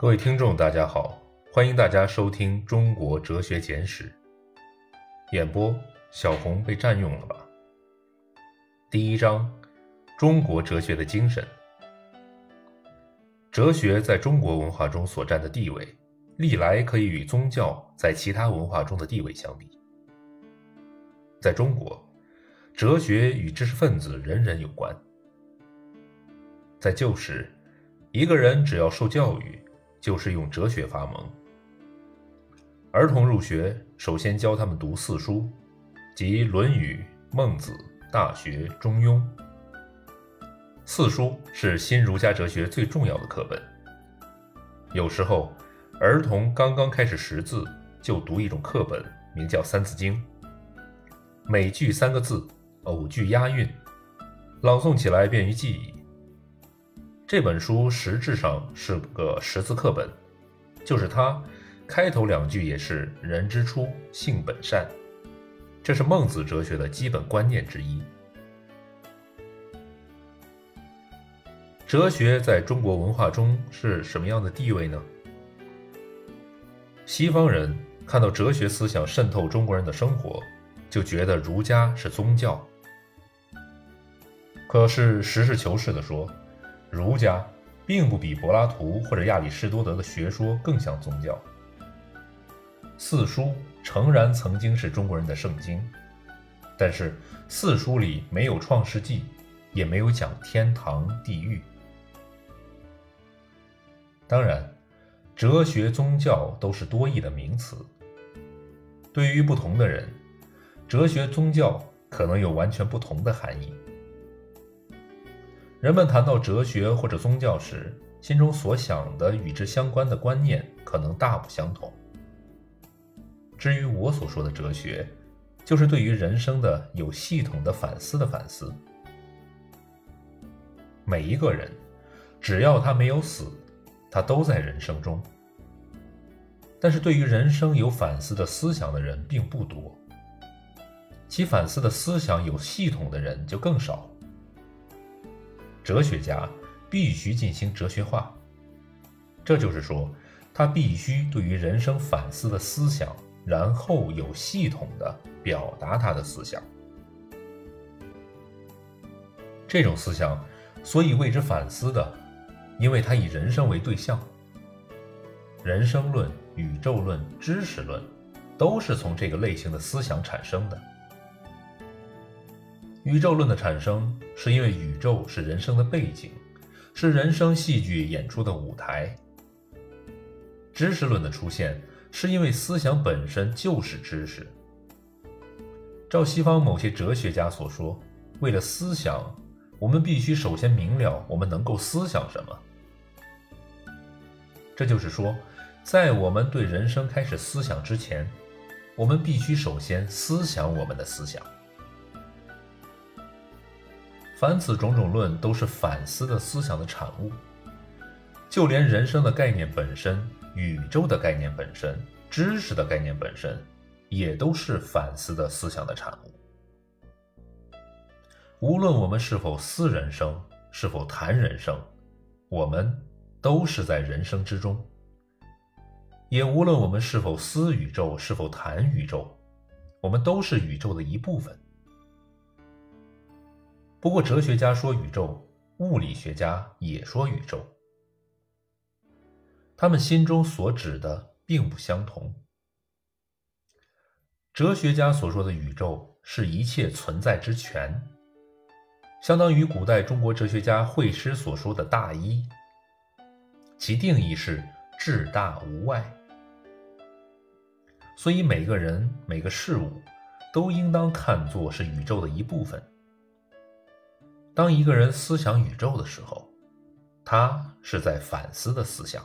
各位听众，大家好，欢迎大家收听《中国哲学简史》。演播：小红被占用了吧？第一章：中国哲学的精神。哲学在中国文化中所占的地位，历来可以与宗教在其他文化中的地位相比。在中国，哲学与知识分子人人有关。在旧时，一个人只要受教育，就是用哲学发蒙。儿童入学，首先教他们读四书，即《论语》《孟子》《大学》《中庸》。四书是新儒家哲学最重要的课本。有时候，儿童刚刚开始识字，就读一种课本，名叫《三字经》。每句三个字，偶句押韵，朗诵起来便于记忆。这本书实质上是个识字课本，就是它开头两句也是“人之初，性本善”，这是孟子哲学的基本观念之一。哲学在中国文化中是什么样的地位呢？西方人看到哲学思想渗透中国人的生活，就觉得儒家是宗教。可是实事求是地说。儒家并不比柏拉图或者亚里士多德的学说更像宗教。四书诚然曾经是中国人的圣经，但是四书里没有《创世纪》，也没有讲天堂地狱。当然，哲学、宗教都是多义的名词，对于不同的人，哲学、宗教可能有完全不同的含义。人们谈到哲学或者宗教时，心中所想的与之相关的观念可能大不相同。至于我所说的哲学，就是对于人生的有系统的反思的反思。每一个人，只要他没有死，他都在人生中。但是对于人生有反思的思想的人并不多，其反思的思想有系统的人就更少。哲学家必须进行哲学化，这就是说，他必须对于人生反思的思想，然后有系统的表达他的思想。这种思想，所以为之反思的，因为他以人生为对象。人生论、宇宙论、知识论，都是从这个类型的思想产生的。宇宙论的产生是因为宇宙是人生的背景，是人生戏剧演出的舞台。知识论的出现是因为思想本身就是知识。照西方某些哲学家所说，为了思想，我们必须首先明了我们能够思想什么。这就是说，在我们对人生开始思想之前，我们必须首先思想我们的思想。凡此种种论都是反思的思想的产物，就连人生的概念本身、宇宙的概念本身、知识的概念本身，也都是反思的思想的产物。无论我们是否思人生，是否谈人生，我们都是在人生之中；也无论我们是否思宇宙，是否谈宇宙，我们都是宇宙的一部分。不过，哲学家说宇宙，物理学家也说宇宙，他们心中所指的并不相同。哲学家所说的宇宙是一切存在之全，相当于古代中国哲学家惠施所说的大一，其定义是至大无外。所以，每个人、每个事物都应当看作是宇宙的一部分。当一个人思想宇宙的时候，他是在反思的思想。